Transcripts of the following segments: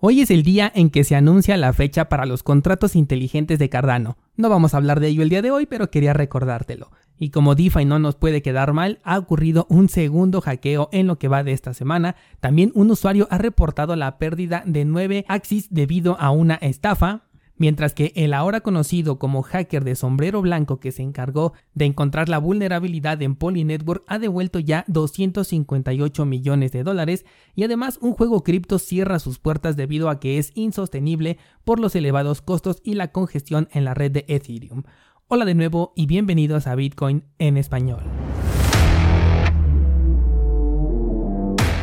Hoy es el día en que se anuncia la fecha para los contratos inteligentes de Cardano. No vamos a hablar de ello el día de hoy, pero quería recordártelo. Y como DeFi no nos puede quedar mal, ha ocurrido un segundo hackeo en lo que va de esta semana. También un usuario ha reportado la pérdida de 9 Axis debido a una estafa mientras que el ahora conocido como hacker de sombrero blanco que se encargó de encontrar la vulnerabilidad en Polynetwork ha devuelto ya 258 millones de dólares y además un juego cripto cierra sus puertas debido a que es insostenible por los elevados costos y la congestión en la red de Ethereum. Hola de nuevo y bienvenidos a Bitcoin en español.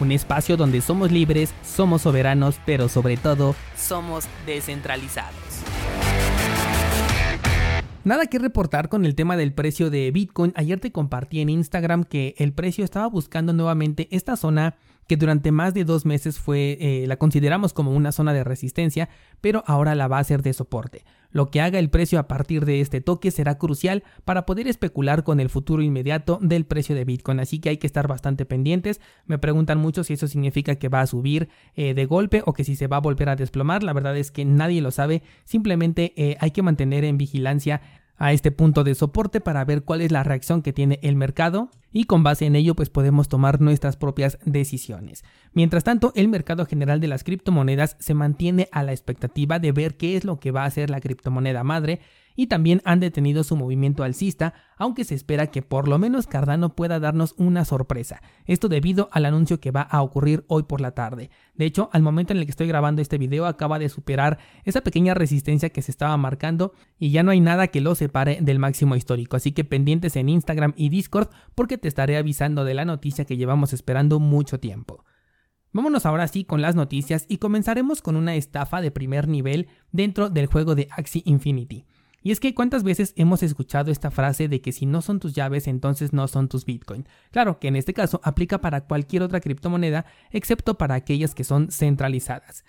un espacio donde somos libres, somos soberanos, pero sobre todo somos descentralizados. Nada que reportar con el tema del precio de Bitcoin. Ayer te compartí en Instagram que el precio estaba buscando nuevamente esta zona que durante más de dos meses fue, eh, la consideramos como una zona de resistencia, pero ahora la va a ser de soporte. Lo que haga el precio a partir de este toque será crucial para poder especular con el futuro inmediato del precio de Bitcoin, así que hay que estar bastante pendientes. Me preguntan mucho si eso significa que va a subir eh, de golpe o que si se va a volver a desplomar. La verdad es que nadie lo sabe, simplemente eh, hay que mantener en vigilancia a este punto de soporte para ver cuál es la reacción que tiene el mercado y con base en ello pues podemos tomar nuestras propias decisiones. Mientras tanto, el mercado general de las criptomonedas se mantiene a la expectativa de ver qué es lo que va a hacer la criptomoneda madre y también han detenido su movimiento alcista, aunque se espera que por lo menos Cardano pueda darnos una sorpresa. Esto debido al anuncio que va a ocurrir hoy por la tarde. De hecho, al momento en el que estoy grabando este video acaba de superar esa pequeña resistencia que se estaba marcando y ya no hay nada que lo separe del máximo histórico. Así que pendientes en Instagram y Discord porque te estaré avisando de la noticia que llevamos esperando mucho tiempo. Vámonos ahora sí con las noticias y comenzaremos con una estafa de primer nivel dentro del juego de Axie Infinity. Y es que cuántas veces hemos escuchado esta frase de que si no son tus llaves entonces no son tus Bitcoin. Claro que en este caso aplica para cualquier otra criptomoneda excepto para aquellas que son centralizadas.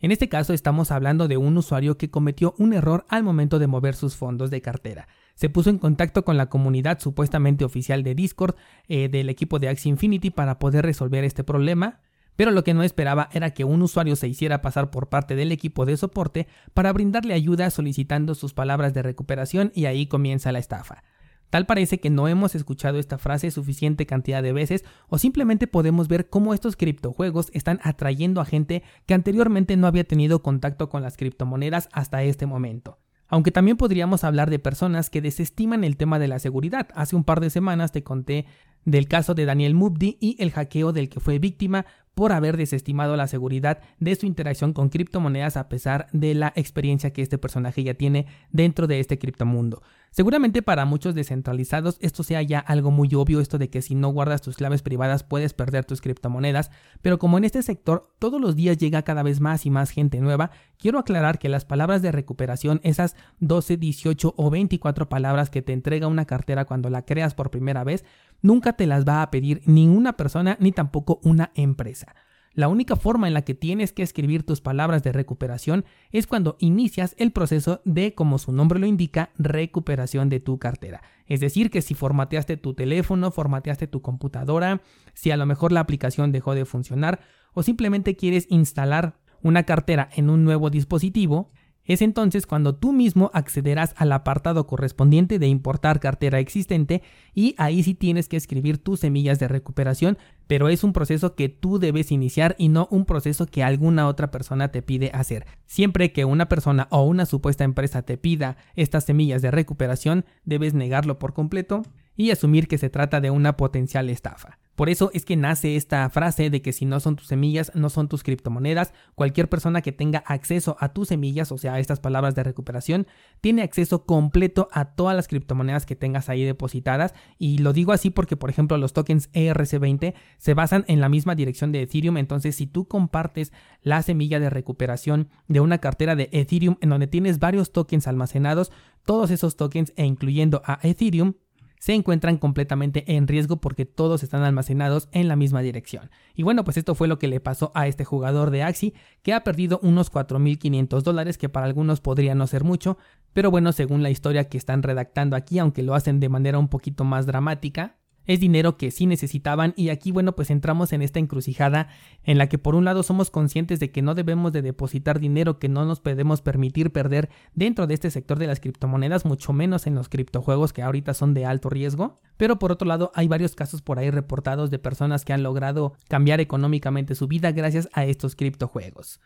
En este caso estamos hablando de un usuario que cometió un error al momento de mover sus fondos de cartera. Se puso en contacto con la comunidad supuestamente oficial de Discord eh, del equipo de Axie Infinity para poder resolver este problema, pero lo que no esperaba era que un usuario se hiciera pasar por parte del equipo de soporte para brindarle ayuda solicitando sus palabras de recuperación y ahí comienza la estafa. Tal parece que no hemos escuchado esta frase suficiente cantidad de veces o simplemente podemos ver cómo estos criptojuegos están atrayendo a gente que anteriormente no había tenido contacto con las criptomonedas hasta este momento. Aunque también podríamos hablar de personas que desestiman el tema de la seguridad. Hace un par de semanas te conté del caso de Daniel Mubdi y el hackeo del que fue víctima por haber desestimado la seguridad de su interacción con criptomonedas a pesar de la experiencia que este personaje ya tiene dentro de este criptomundo. Seguramente para muchos descentralizados esto sea ya algo muy obvio, esto de que si no guardas tus claves privadas puedes perder tus criptomonedas, pero como en este sector todos los días llega cada vez más y más gente nueva, quiero aclarar que las palabras de recuperación, esas 12, 18 o 24 palabras que te entrega una cartera cuando la creas por primera vez, nunca te las va a pedir ninguna persona ni tampoco una empresa. La única forma en la que tienes que escribir tus palabras de recuperación es cuando inicias el proceso de, como su nombre lo indica, recuperación de tu cartera. Es decir, que si formateaste tu teléfono, formateaste tu computadora, si a lo mejor la aplicación dejó de funcionar o simplemente quieres instalar una cartera en un nuevo dispositivo, es entonces cuando tú mismo accederás al apartado correspondiente de importar cartera existente y ahí sí tienes que escribir tus semillas de recuperación, pero es un proceso que tú debes iniciar y no un proceso que alguna otra persona te pide hacer. Siempre que una persona o una supuesta empresa te pida estas semillas de recuperación, debes negarlo por completo y asumir que se trata de una potencial estafa. Por eso es que nace esta frase de que si no son tus semillas, no son tus criptomonedas. Cualquier persona que tenga acceso a tus semillas, o sea, a estas palabras de recuperación, tiene acceso completo a todas las criptomonedas que tengas ahí depositadas. Y lo digo así porque, por ejemplo, los tokens ERC20 se basan en la misma dirección de Ethereum. Entonces, si tú compartes la semilla de recuperación de una cartera de Ethereum en donde tienes varios tokens almacenados, todos esos tokens e incluyendo a Ethereum, se encuentran completamente en riesgo porque todos están almacenados en la misma dirección. Y bueno, pues esto fue lo que le pasó a este jugador de Axi, que ha perdido unos 4.500 dólares, que para algunos podría no ser mucho, pero bueno, según la historia que están redactando aquí, aunque lo hacen de manera un poquito más dramática, es dinero que sí necesitaban y aquí bueno pues entramos en esta encrucijada en la que por un lado somos conscientes de que no debemos de depositar dinero que no nos podemos permitir perder dentro de este sector de las criptomonedas, mucho menos en los criptojuegos que ahorita son de alto riesgo, pero por otro lado hay varios casos por ahí reportados de personas que han logrado cambiar económicamente su vida gracias a estos criptojuegos.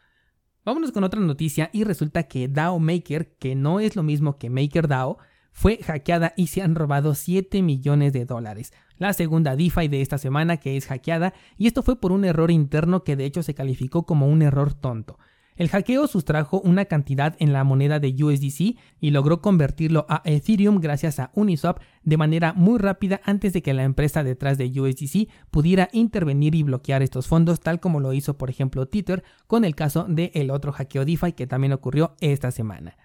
Vámonos con otra noticia y resulta que DAO Maker, que no es lo mismo que MakerDAO, fue hackeada y se han robado 7 millones de dólares. La segunda DeFi de esta semana que es hackeada y esto fue por un error interno que de hecho se calificó como un error tonto. El hackeo sustrajo una cantidad en la moneda de USDC y logró convertirlo a Ethereum gracias a Uniswap de manera muy rápida antes de que la empresa detrás de USDC pudiera intervenir y bloquear estos fondos tal como lo hizo por ejemplo Tether con el caso del el otro hackeo DeFi que también ocurrió esta semana.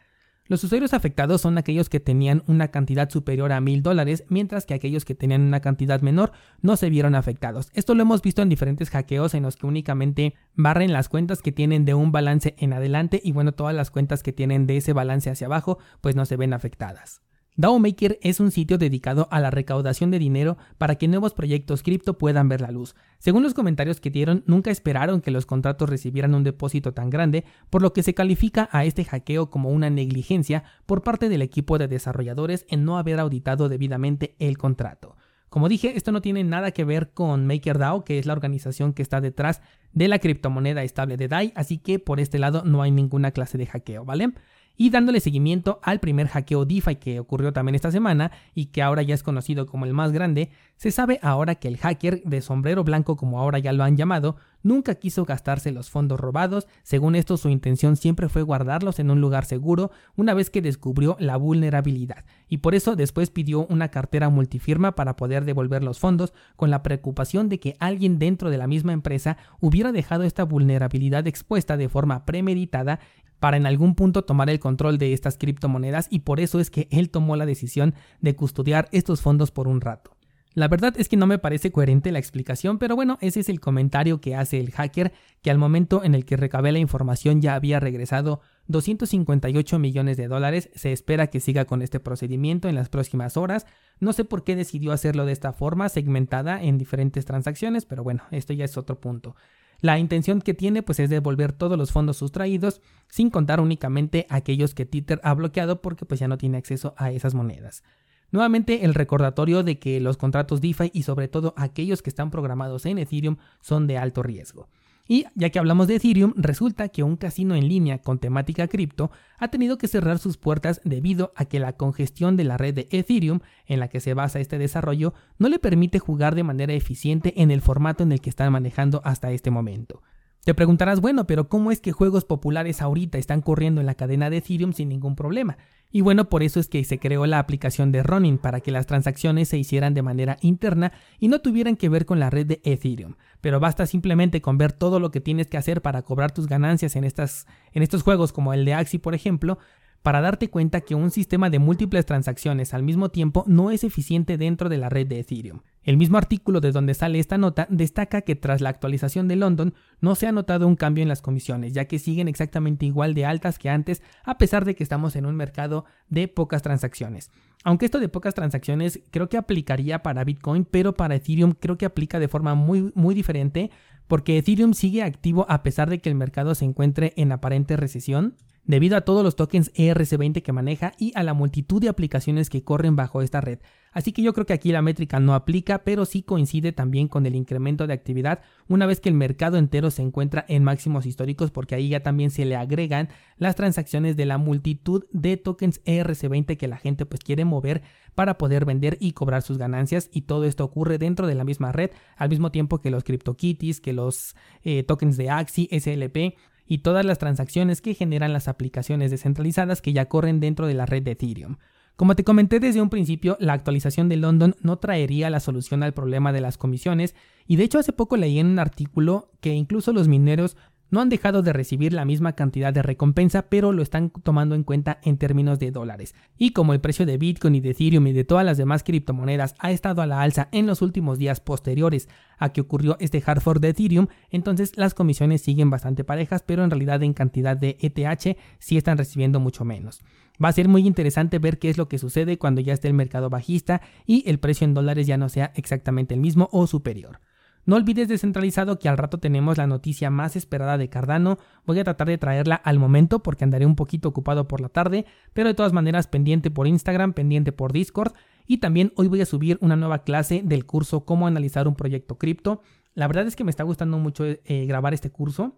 Los usuarios afectados son aquellos que tenían una cantidad superior a mil dólares, mientras que aquellos que tenían una cantidad menor no se vieron afectados. Esto lo hemos visto en diferentes hackeos en los que únicamente barren las cuentas que tienen de un balance en adelante y bueno, todas las cuentas que tienen de ese balance hacia abajo pues no se ven afectadas. DAOmaker es un sitio dedicado a la recaudación de dinero para que nuevos proyectos cripto puedan ver la luz. Según los comentarios que dieron, nunca esperaron que los contratos recibieran un depósito tan grande, por lo que se califica a este hackeo como una negligencia por parte del equipo de desarrolladores en no haber auditado debidamente el contrato. Como dije, esto no tiene nada que ver con MakerDAO, que es la organización que está detrás de la criptomoneda estable de DAI, así que por este lado no hay ninguna clase de hackeo, ¿vale? Y dándole seguimiento al primer hackeo DeFi que ocurrió también esta semana y que ahora ya es conocido como el más grande, se sabe ahora que el hacker de sombrero blanco como ahora ya lo han llamado, nunca quiso gastarse los fondos robados, según esto su intención siempre fue guardarlos en un lugar seguro una vez que descubrió la vulnerabilidad. Y por eso después pidió una cartera multifirma para poder devolver los fondos con la preocupación de que alguien dentro de la misma empresa hubiera dejado esta vulnerabilidad expuesta de forma premeditada para en algún punto tomar el control de estas criptomonedas. Y por eso es que él tomó la decisión de custodiar estos fondos por un rato. La verdad es que no me parece coherente la explicación, pero bueno, ese es el comentario que hace el hacker, que al momento en el que recabé la información ya había regresado 258 millones de dólares. Se espera que siga con este procedimiento en las próximas horas. No sé por qué decidió hacerlo de esta forma, segmentada en diferentes transacciones, pero bueno, esto ya es otro punto. La intención que tiene pues es devolver todos los fondos sustraídos, sin contar únicamente aquellos que Tether ha bloqueado porque pues ya no tiene acceso a esas monedas. Nuevamente el recordatorio de que los contratos DeFi y sobre todo aquellos que están programados en Ethereum son de alto riesgo. Y ya que hablamos de Ethereum, resulta que un casino en línea con temática cripto ha tenido que cerrar sus puertas debido a que la congestión de la red de Ethereum en la que se basa este desarrollo no le permite jugar de manera eficiente en el formato en el que están manejando hasta este momento. Te preguntarás, bueno, pero ¿cómo es que juegos populares ahorita están corriendo en la cadena de Ethereum sin ningún problema? Y bueno, por eso es que se creó la aplicación de Ronin para que las transacciones se hicieran de manera interna y no tuvieran que ver con la red de Ethereum. Pero basta simplemente con ver todo lo que tienes que hacer para cobrar tus ganancias en, estas, en estos juegos como el de Axie, por ejemplo, para darte cuenta que un sistema de múltiples transacciones al mismo tiempo no es eficiente dentro de la red de Ethereum. El mismo artículo de donde sale esta nota destaca que tras la actualización de London no se ha notado un cambio en las comisiones, ya que siguen exactamente igual de altas que antes, a pesar de que estamos en un mercado de pocas transacciones. Aunque esto de pocas transacciones creo que aplicaría para Bitcoin, pero para Ethereum creo que aplica de forma muy, muy diferente, porque Ethereum sigue activo a pesar de que el mercado se encuentre en aparente recesión debido a todos los tokens ERC20 que maneja y a la multitud de aplicaciones que corren bajo esta red. Así que yo creo que aquí la métrica no aplica, pero sí coincide también con el incremento de actividad una vez que el mercado entero se encuentra en máximos históricos, porque ahí ya también se le agregan las transacciones de la multitud de tokens ERC20 que la gente pues quiere mover para poder vender y cobrar sus ganancias y todo esto ocurre dentro de la misma red al mismo tiempo que los CryptoKitties, que los eh, tokens de Axi, SLP y todas las transacciones que generan las aplicaciones descentralizadas que ya corren dentro de la red de Ethereum. Como te comenté desde un principio, la actualización de London no traería la solución al problema de las comisiones y de hecho hace poco leí en un artículo que incluso los mineros no han dejado de recibir la misma cantidad de recompensa, pero lo están tomando en cuenta en términos de dólares. Y como el precio de Bitcoin y de Ethereum y de todas las demás criptomonedas ha estado a la alza en los últimos días posteriores a que ocurrió este hard fork de Ethereum, entonces las comisiones siguen bastante parejas, pero en realidad en cantidad de ETH sí están recibiendo mucho menos. Va a ser muy interesante ver qué es lo que sucede cuando ya esté el mercado bajista y el precio en dólares ya no sea exactamente el mismo o superior. No olvides descentralizado que al rato tenemos la noticia más esperada de Cardano. Voy a tratar de traerla al momento porque andaré un poquito ocupado por la tarde, pero de todas maneras pendiente por Instagram, pendiente por Discord. Y también hoy voy a subir una nueva clase del curso Cómo analizar un proyecto cripto. La verdad es que me está gustando mucho eh, grabar este curso.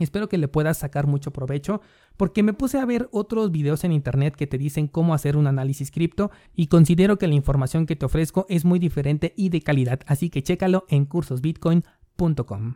Espero que le puedas sacar mucho provecho porque me puse a ver otros videos en internet que te dicen cómo hacer un análisis cripto y considero que la información que te ofrezco es muy diferente y de calidad, así que chécalo en cursosbitcoin.com.